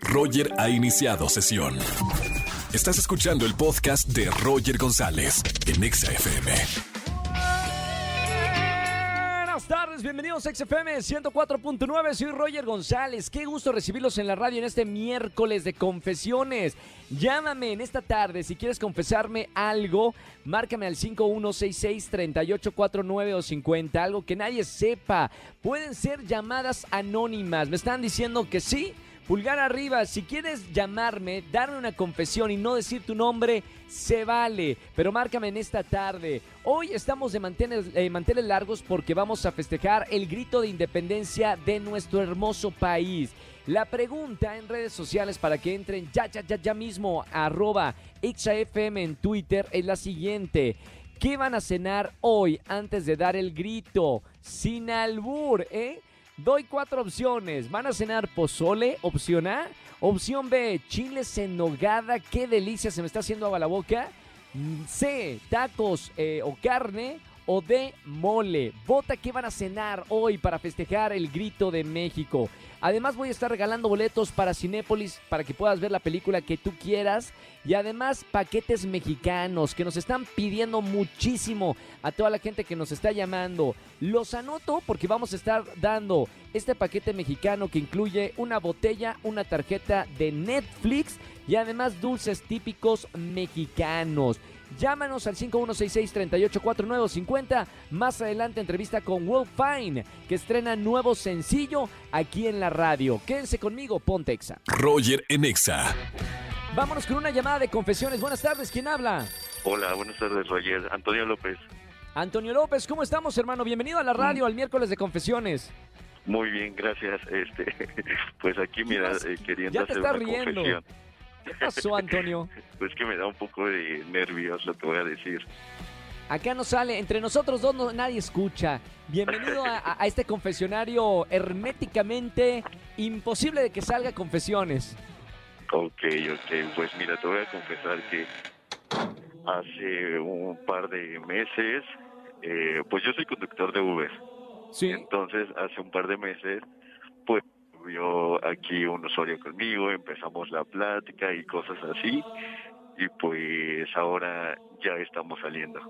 Roger ha iniciado sesión. Estás escuchando el podcast de Roger González en Exa FM. Buenas tardes, bienvenidos a XFM 104.9, soy Roger González, qué gusto recibirlos en la radio en este miércoles de confesiones. Llámame en esta tarde si quieres confesarme algo, márcame al 5166-3849 o 50, algo que nadie sepa. Pueden ser llamadas anónimas, me están diciendo que sí. Pulgar arriba, si quieres llamarme, darme una confesión y no decir tu nombre, se vale, pero márcame en esta tarde. Hoy estamos de eh, manteles largos porque vamos a festejar el grito de independencia de nuestro hermoso país. La pregunta en redes sociales para que entren ya, ya, ya, ya mismo, arroba XAFM en Twitter es la siguiente. ¿Qué van a cenar hoy antes de dar el grito? Sin albur, ¿eh? Doy cuatro opciones. Van a cenar pozole, opción A. Opción B, chiles en nogada. Qué delicia, se me está haciendo agua la boca. Mm, C, tacos eh, o carne. O D, mole. Vota qué van a cenar hoy para festejar el grito de México. Además voy a estar regalando boletos para Cinépolis para que puedas ver la película que tú quieras. Y además paquetes mexicanos que nos están pidiendo muchísimo a toda la gente que nos está llamando. Los anoto porque vamos a estar dando este paquete mexicano que incluye una botella, una tarjeta de Netflix y además dulces típicos mexicanos. Llámanos al 5166-384950. Más adelante entrevista con Will Fine, que estrena nuevo sencillo aquí en la radio. Quédense conmigo, Pontexa. Roger en Exa. Vámonos con una llamada de confesiones. Buenas tardes, ¿quién habla? Hola, buenas tardes, Roger. Antonio López. Antonio López, ¿cómo estamos, hermano? Bienvenido a la radio al miércoles de confesiones. Muy bien, gracias. Este, pues aquí, mira, eh, queriendo Ya te hacer estás una riendo. confesión. ¿Qué pasó, Antonio? Pues que me da un poco de nervios, lo te voy a decir. Acá no sale, entre nosotros dos no- nadie escucha. Bienvenido a este confesionario herméticamente imposible de que salga confesiones. Ok, ok, pues mira, te voy a confesar que hace un par de meses, eh, pues yo soy conductor de Uber. Sí. Entonces, hace un par de meses, pues vio aquí un usuario conmigo, empezamos la plática y cosas así, y pues ahora ya estamos saliendo.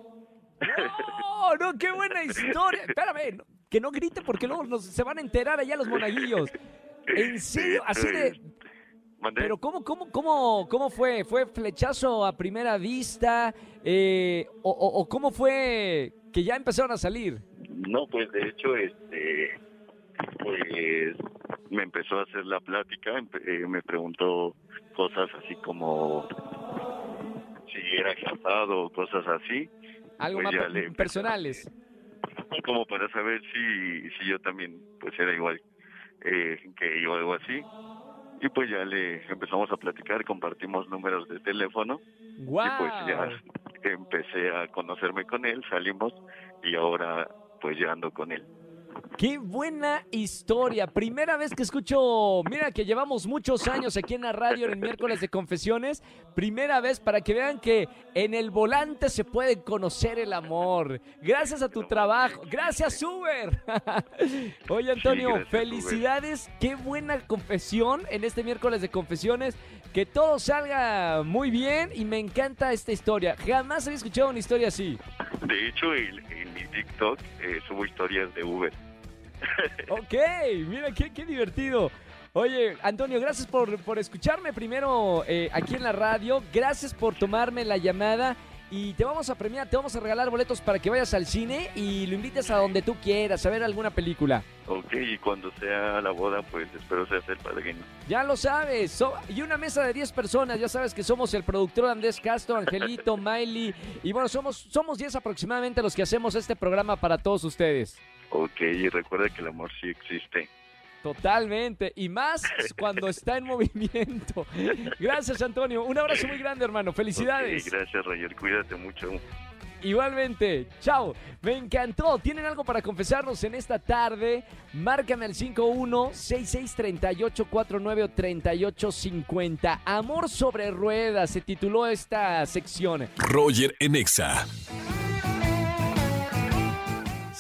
¡Oh, no! ¡Qué buena historia! Espérame, no- que no grite porque luego nos- se van a enterar allá los monaguillos. ¿En serio? Así de... ¿Mandé? Pero ¿cómo, cómo, cómo, cómo fue? ¿Fue flechazo a primera vista? Eh, o, o- o cómo fue que ya empezaron a salir? No, pues de hecho, este, pues me empezó a hacer la plática, eh, me preguntó cosas así como si era casado o cosas así, Algo Pues más le personales. como para saber si, si yo también pues era igual eh, que yo o algo así. Y pues ya le empezamos a platicar, compartimos números de teléfono ¡Guau! y pues ya empecé a conocerme con él, salimos y ahora pues ya ando con él. ¡Qué buena historia! Primera vez que escucho, mira que llevamos muchos años aquí en la radio en el miércoles de confesiones. Primera vez para que vean que en el volante se puede conocer el amor. Gracias a tu trabajo. Gracias, Uber. Oye, Antonio, gracias, Uber. felicidades. Qué buena confesión en este miércoles de confesiones. Que todo salga muy bien y me encanta esta historia. Jamás había escuchado una historia así. De hecho, en, mi TikTok eh, subo historias de Uber. Ok, mira, qué, qué divertido. Oye, Antonio, gracias por, por escucharme primero eh, aquí en la radio. Gracias por tomarme la llamada. Y te vamos a premiar, te vamos a regalar boletos para que vayas al cine y lo invites a donde tú quieras, a ver alguna película. Ok, y cuando sea la boda, pues espero seas el padrino. Ya lo sabes. so- y una mesa de 10 personas. Ya sabes que somos el productor Andrés Castro, Angelito, Miley. Y bueno, somos, somos 10 aproximadamente los que hacemos este programa para todos ustedes. Ok, y recuerda que el amor sí existe. Totalmente. Y más cuando está en movimiento. Gracias, Antonio. Un abrazo muy grande, hermano. Felicidades. Ok, gracias, Roger. Cuídate mucho. Igualmente. Chao. Me encantó. ¿Tienen algo para confesarnos en esta tarde? Márcame al 51-6638-493850. Amor sobre ruedas se tituló esta sección. Roger en Exa.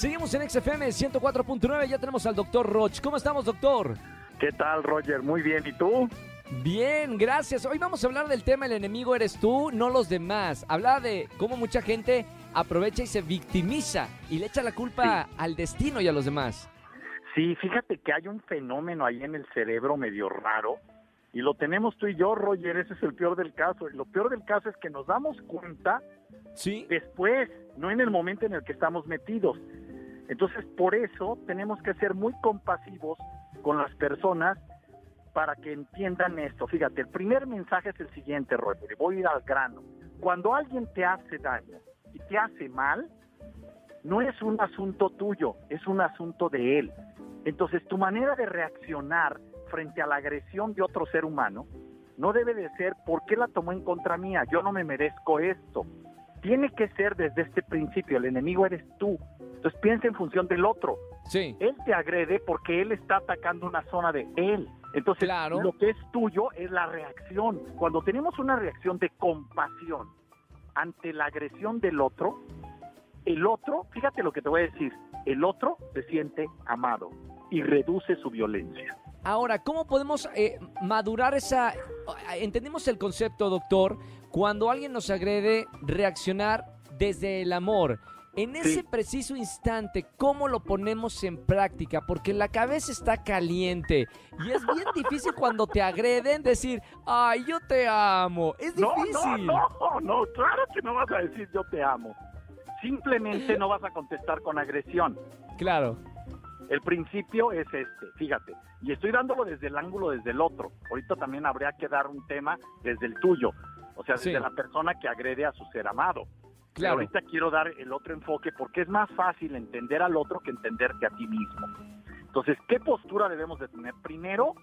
Seguimos en XFM 104.9. Ya tenemos al doctor Roch. ¿Cómo estamos, doctor? ¿Qué tal, Roger? Muy bien. ¿Y tú? Bien, gracias. Hoy vamos a hablar del tema El enemigo eres tú, no los demás. Habla de cómo mucha gente aprovecha y se victimiza y le echa la culpa al destino y a los demás. Sí, fíjate que hay un fenómeno ahí en el cerebro medio raro y lo tenemos tú y yo, Roger, ese es el peor del caso. Y lo peor del caso es que nos damos cuenta Sí. después, no en el momento en el que estamos metidos. Entonces, por eso tenemos que ser muy compasivos con las personas para que entiendan esto. Fíjate, el primer mensaje es el siguiente, Roger, voy a ir al grano. Cuando alguien te hace daño y te hace mal, no es un asunto tuyo, es un asunto de él. Entonces, tu manera de reaccionar frente a la agresión de otro ser humano no debe de ser, ¿por qué la tomó en contra mía? Yo no me merezco esto. Tiene que ser desde este principio, el enemigo eres tú. Entonces piensa en función del otro. Sí. Él te agrede porque él está atacando una zona de él. Entonces, Claro. lo que es tuyo es la reacción. Cuando tenemos una reacción de compasión ante la agresión del otro, el otro, fíjate lo que te voy a decir, el otro se siente amado y reduce su violencia. Ahora, ¿cómo podemos eh, madurar esa... Entendemos el concepto, doctor, cuando alguien nos agrede, reaccionar desde el amor. En ese Sí. preciso instante, ¿cómo lo ponemos en práctica? Porque la cabeza está caliente y es bien difícil cuando te agreden decir, ay, yo te amo. Es No, difícil. no, no, no, claro que no vas a decir yo te amo. Simplemente no vas a contestar con agresión. Claro. El principio es este, fíjate, y estoy dándolo desde el ángulo desde el otro. Ahorita también habría que dar un tema desde el tuyo, o sea, desde Sí. la persona que agrede a su ser amado. Pero Claro. ahorita quiero dar el otro enfoque porque es más fácil entender al otro que entenderte a ti mismo. Entonces, ¿qué postura debemos de tener? Primero,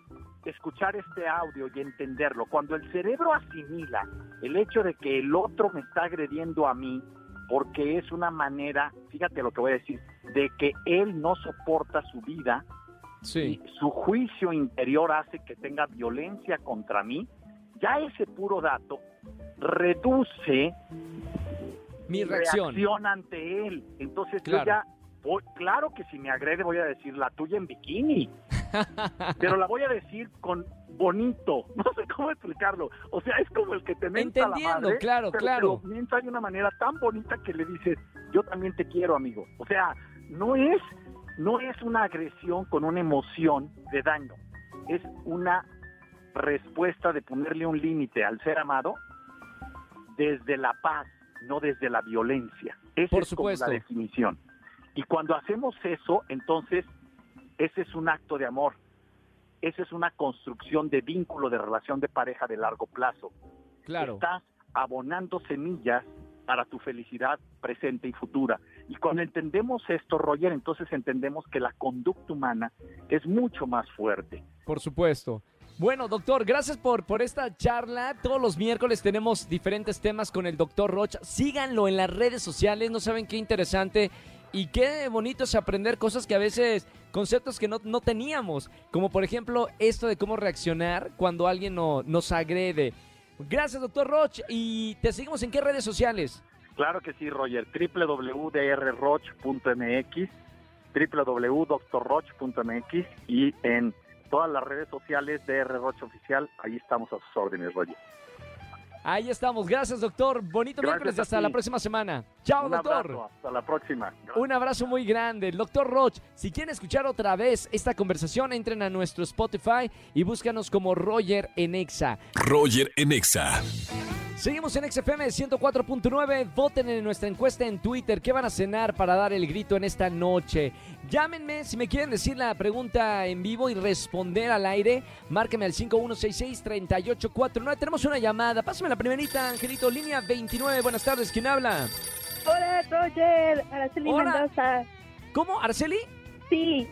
escuchar este audio y entenderlo. Cuando el cerebro asimila el hecho de que el otro me está agrediendo a mí, porque es una manera, fíjate lo que voy a decir, de que él no soporta su vida Sí. y su juicio interior hace que tenga violencia contra mí, ya ese puro dato reduce Mi reacción. ante él. Entonces Claro. yo ya, voy- claro que si me agrede voy a decir la tuya en bikini, pero la voy a decir con bonito, no sé cómo explicarlo. O sea, es como el que te menta la Entendiendo, madre, claro, pero claro. te lo mienta de una manera tan bonita que le dices, yo también te quiero, amigo. O sea, no es, no es una agresión con una emoción de daño, es una respuesta de ponerle un límite al ser amado desde la paz, no desde la violencia. Esa Por es como la definición. Y cuando hacemos eso, entonces, ese es un acto de amor. Esa es una construcción de vínculo, de relación de pareja de largo plazo. Claro. Estás abonando semillas para tu felicidad presente y futura. Y cuando entendemos esto, Roger, entonces entendemos que la conducta humana es mucho más fuerte. Por supuesto. Bueno, doctor, gracias por, por esta charla. Todos los miércoles tenemos diferentes temas con el doctor Rocha. Síganlo en las redes sociales, no saben qué interesante y qué bonito es aprender cosas que a veces, conceptos que no, no teníamos, como por ejemplo esto de cómo reaccionar cuando alguien no- nos agrede. Gracias, doctor Roch, y te seguimos en qué redes sociales. Claro que sí, Roger. www.drroch.mx, www.drroch.mx y en todas las redes sociales de R. Roch Oficial, ahí estamos a sus órdenes, Roger. Ahí estamos, gracias, doctor. Bonito Gracias miércoles hasta la próxima semana. Chao, Un doctor. abrazo, hasta la próxima. Gracias. Un abrazo muy grande. El doctor Roch, si quieren escuchar otra vez esta conversación, entren a nuestro Spotify y búscanos como Roger en Exa. Roger en Exa. Seguimos en XFM 104.9. Voten en nuestra encuesta en Twitter. ¿Qué van a cenar para dar el grito en esta noche? Llámenme si me quieren decir la pregunta en vivo y responder al aire. Márqueme al 5166-3849. Tenemos una llamada. Pásame la primerita, Angelito. Línea 29. Buenas tardes. ¿Quién habla? Hola, Roger. Araceli Hola. Mendoza. ¿Cómo? ¿Arceli? Sí,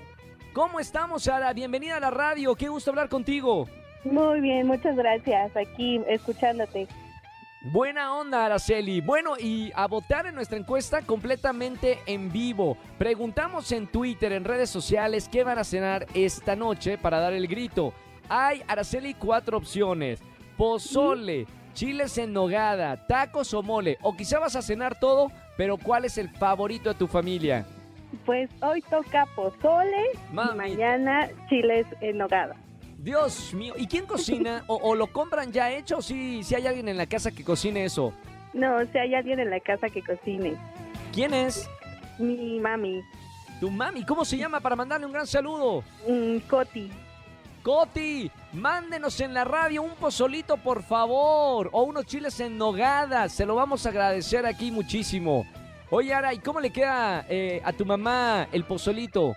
¿Cómo estamos, Sara? Bienvenida a la radio. Qué gusto hablar contigo. muy bien, muchas gracias. Aquí escuchándote. Buena onda, Araceli. Bueno, y a votar en nuestra encuesta completamente en vivo. Preguntamos en Twitter, en redes sociales, qué van a cenar esta noche para dar el grito. Hay, Araceli, cuatro opciones. Pozole, chiles en nogada, tacos o mole. O quizá vas a cenar todo, pero ¿cuál es el favorito de tu familia? Pues hoy toca pozole Mami. y mañana chiles en nogada. Dios mío. ¿Y quién cocina? ¿O, o lo compran ya hecho? Si, si hay alguien en la casa que cocine eso. No, si hay alguien en la casa que cocine. ¿Quién es? Mi mami, Tu mami. ¿Cómo se llama para mandarle un gran saludo? mm, Coti. Coti, mándenos en la radio un pozolito, por favor, o unos chiles en nogada. Se lo vamos a agradecer aquí muchísimo. Oye, Ara, ¿y cómo le queda eh, a tu mamá el pozolito?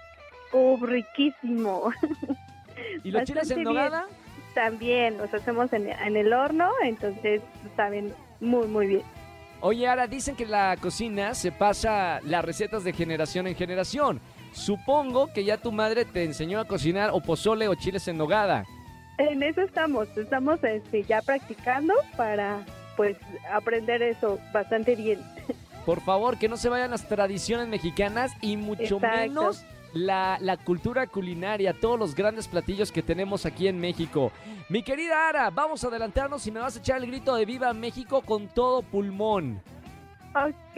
Oh, riquísimo. ¿Y los chiles en bien. nogada? También los hacemos en, en el horno, entonces saben muy, muy bien. Oye, Ara, dicen que la cocina se pasa las recetas de generación en generación. Supongo que ya tu madre te enseñó a cocinar o pozole o chiles en nogada. En eso estamos, estamos este, ya practicando para pues aprender eso bastante bien. Por favor, que no se vayan las tradiciones mexicanas y mucho Exacto. menos la, la cultura culinaria, todos los grandes platillos que tenemos aquí en México. Mi querida Ara, vamos a adelantarnos y me vas a echar el grito de Viva México con todo pulmón. Ok,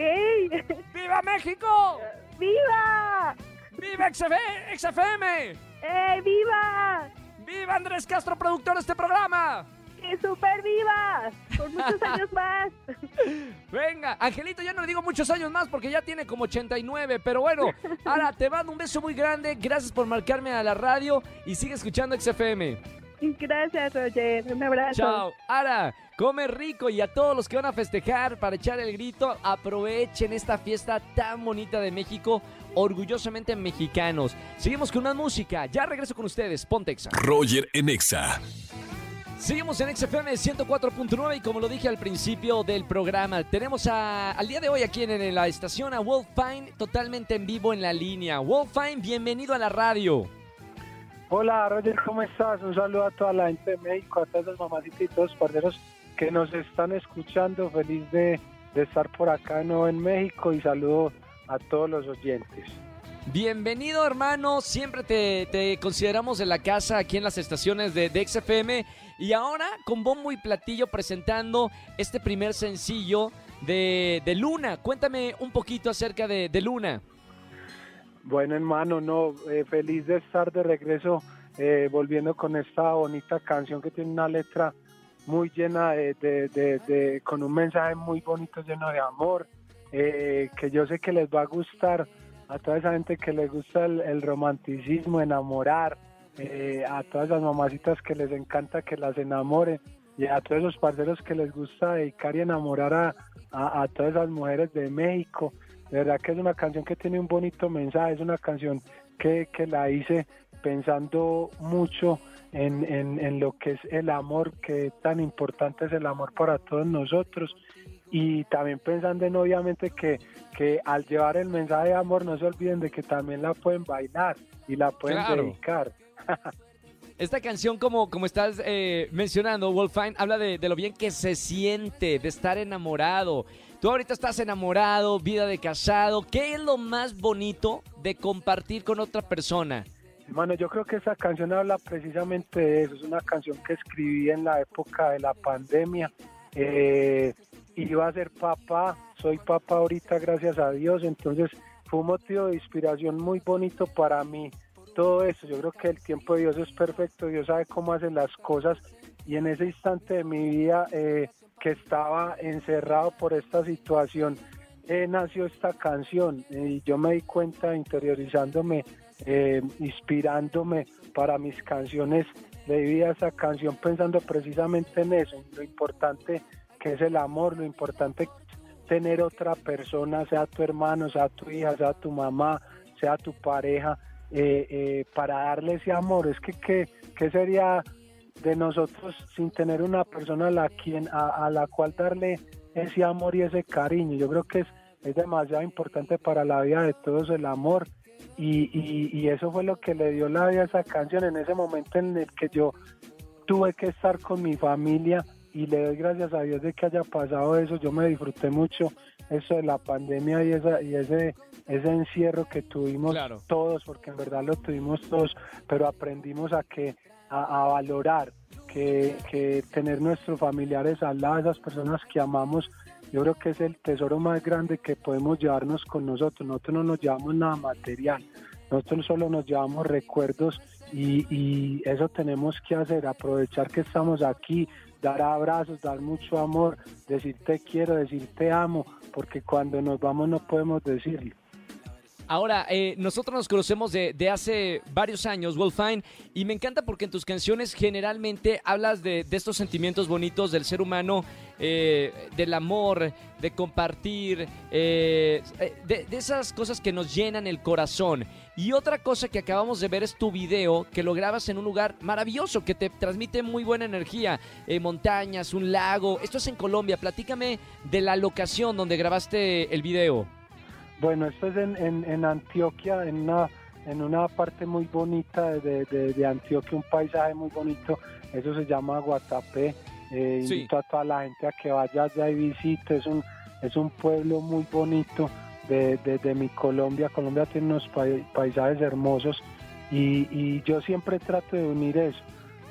¡Viva México! ¡viva! ¡Viva XF- XFM! ¡Eh, viva! ¡Viva Andrés Castro, productor de este programa! ¡Que super viva! Por muchos años más. Venga, Angelito, ya no le digo muchos años más porque ya tiene como 89, pero bueno, Ara, te mando un beso muy grande, gracias por marcarme a la radio y sigue escuchando XFM. Gracias, Roger. Un abrazo. Chao. Ara, come rico y a todos los que van a festejar para echar el grito, aprovechen esta fiesta tan bonita de México, orgullosamente mexicanos. Seguimos con más música, ya regreso con ustedes, Pontexa. Roger en Exa. Seguimos en XFM 104.9 y como lo dije al principio del programa, tenemos a- al día de hoy aquí en, en la estación a Wolf Fine totalmente en vivo en la línea. Wolf Fine, bienvenido a la radio. Hola Roger, ¿cómo estás? Un saludo a toda la gente de México, a todas las mamacitas y todos los parceros que nos están escuchando. Feliz de, de estar por acá nuevo en México y saludo a todos los oyentes. Bienvenido hermano, siempre te, te consideramos de la casa aquí en las estaciones de, de XFM y ahora con bombo y platillo presentando este primer sencillo de, de Luna. Cuéntame un poquito acerca de, de Luna. Bueno hermano, no, eh, feliz de estar de regreso eh, volviendo con esta bonita canción que tiene una letra muy llena de, de- con un mensaje muy bonito lleno de amor, eh, que yo sé que les va a gustar a toda esa gente que les gusta el romanticismo, enamorar, eh, a todas las mamacitas que les encanta que las enamoren y a todos esos parceros que les gusta dedicar y enamorar a, a- a todas esas mujeres de México. De verdad que es una canción que tiene un bonito mensaje, es una canción que, que la hice pensando mucho en, en- en lo que es el amor, que tan importante es el amor para todos nosotros. Y también pensando en obviamente que, que al llevar el mensaje de amor no se olviden de que también la pueden bailar y la pueden Claro. dedicar. Esta canción, como, como estás eh, mencionando, Wolfine, habla de, lo bien que se siente, de estar enamorado. Tú ahorita estás enamorado, vida de casado. ¿Qué es lo más bonito de compartir con otra persona? Hermano, yo creo que esa canción habla precisamente de eso. Es una canción que escribí en la época de la pandemia. Eh, iba a ser papá, soy papá ahorita, gracias a Dios. Entonces fue un motivo de inspiración muy bonito para mí. Todo eso, yo creo que el tiempo de Dios es perfecto, Dios sabe cómo hace las cosas. Y en ese instante de mi vida eh, que estaba encerrado por esta situación, eh, nació esta canción. Y yo me di cuenta interiorizándome eh, inspirándome para mis canciones de vida esa canción pensando precisamente en eso, lo importante que es el amor, lo importante tener otra persona, sea tu hermano, sea tu hija, sea tu mamá, sea tu pareja, eh, eh, para darle ese amor. Es que, ¿qué, qué sería de nosotros sin tener una persona a la, quien, a, la cual darle ese amor y ese cariño? Yo creo que es, es demasiado importante para la vida de todos el amor y, y, y eso fue lo que le dio la vida a esa canción en ese momento en el que yo tuve que estar con mi familia y le doy gracias a Dios de que haya pasado eso, yo me disfruté mucho eso de la pandemia y, esa, y ese, ese encierro que tuvimos Claro. todos, porque en verdad lo tuvimos todos, pero aprendimos a que a, a valorar que, que tener nuestros familiares al lado, esas personas que amamos, yo creo que es el tesoro más grande que podemos llevarnos con nosotros. Nosotros no nos llevamos nada material, nosotros solo nos llevamos recuerdos y, y eso tenemos que hacer, aprovechar que estamos aquí, dar abrazos, dar mucho amor, decir te quiero, decir te amo, porque cuando nos vamos no podemos decirlo. Ahora, eh, nosotros nos conocemos de, de hace varios años, Wolfine, y me encanta porque en tus canciones generalmente hablas de, de estos sentimientos bonitos del ser humano, eh, del amor, de compartir, eh, de, de esas cosas que nos llenan el corazón. Y otra cosa que acabamos de ver es tu video, que lo grabas en un lugar maravilloso, que te transmite muy buena energía, eh, montañas, un lago. Esto es en Colombia. Platícame de la locación donde grabaste el video. Bueno, esto es en, Antioquia, en una, en una parte muy bonita de Antioquia, un paisaje muy bonito. Eso se llama Guatapé. Eh, Sí. Invito a toda la gente a que vaya allá y visite. Es un, es un pueblo muy bonito de, de, de mi Colombia. Colombia tiene unos pai- paisajes hermosos y, y yo siempre trato de unir eso,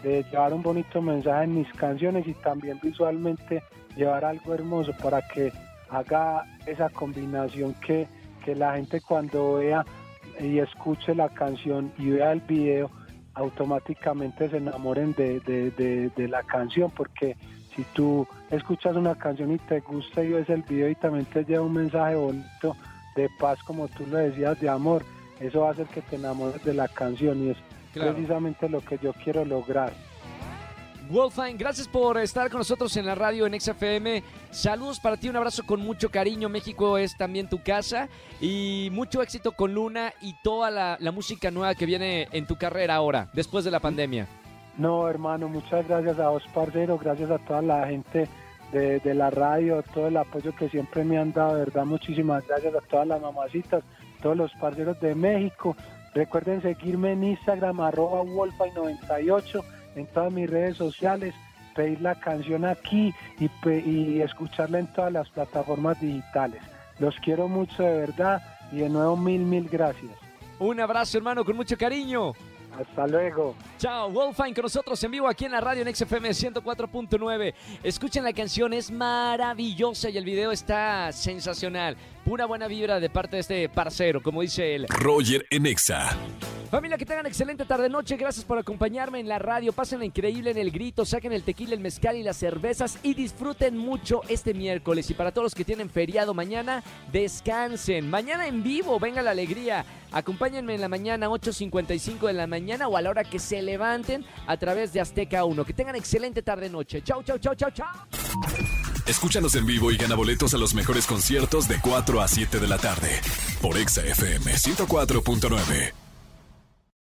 de llevar un bonito mensaje en mis canciones y también visualmente llevar algo hermoso para que haga esa combinación que, que la gente cuando vea y escuche la canción y vea el video automáticamente se enamoren de, de- de- de la canción porque si tú escuchas una canción y te gusta y ves el video y también te lleva un mensaje bonito de paz como tú lo decías de amor eso va a hacer que te enamores de la canción y es Claro. precisamente lo que yo quiero lograr Wolfine, gracias por estar con nosotros en la radio en XFM. Saludos para ti, un abrazo con mucho cariño. México es también tu casa. Y mucho éxito con Luna y toda la, la música nueva que viene en tu carrera ahora, después de la pandemia. No, hermano, muchas gracias a vos, parcero, gracias a toda la gente de, la radio, todo el apoyo que siempre me han dado, verdad, muchísimas gracias a todas las mamacitas, todos los parceros de México. Recuerden seguirme en Instagram, arroba wolfine98, en todas mis redes sociales, pedir la canción aquí y, escucharla en todas las plataformas digitales. Los quiero mucho, de verdad, y de nuevo mil, mil gracias. Un abrazo, hermano, con mucho cariño. Hasta luego. Chao, Wolfine con nosotros en vivo aquí en la radio en XFM 104.9. Escuchen la canción, es maravillosa y el video está sensacional. Pura buena vibra de parte de este parcero, como dice él. Roger en Exa. Familia, que tengan excelente tarde-noche. Gracias por acompañarme en la radio. Pásenla increíble en el grito. Saquen el tequila, el mezcal y las cervezas. Y disfruten mucho este miércoles. Y para todos los que tienen feriado mañana, descansen. Mañana en vivo, venga la alegría. Acompáñenme en la mañana, 8.55 de la mañana o a la hora que se levanten a través de Azteca 1. Que tengan excelente tarde-noche. Chau, chau, chau, chau, chau. Escúchanos en vivo y gana boletos a los mejores conciertos de 4 a 7 de la tarde por Exa FM 104.9.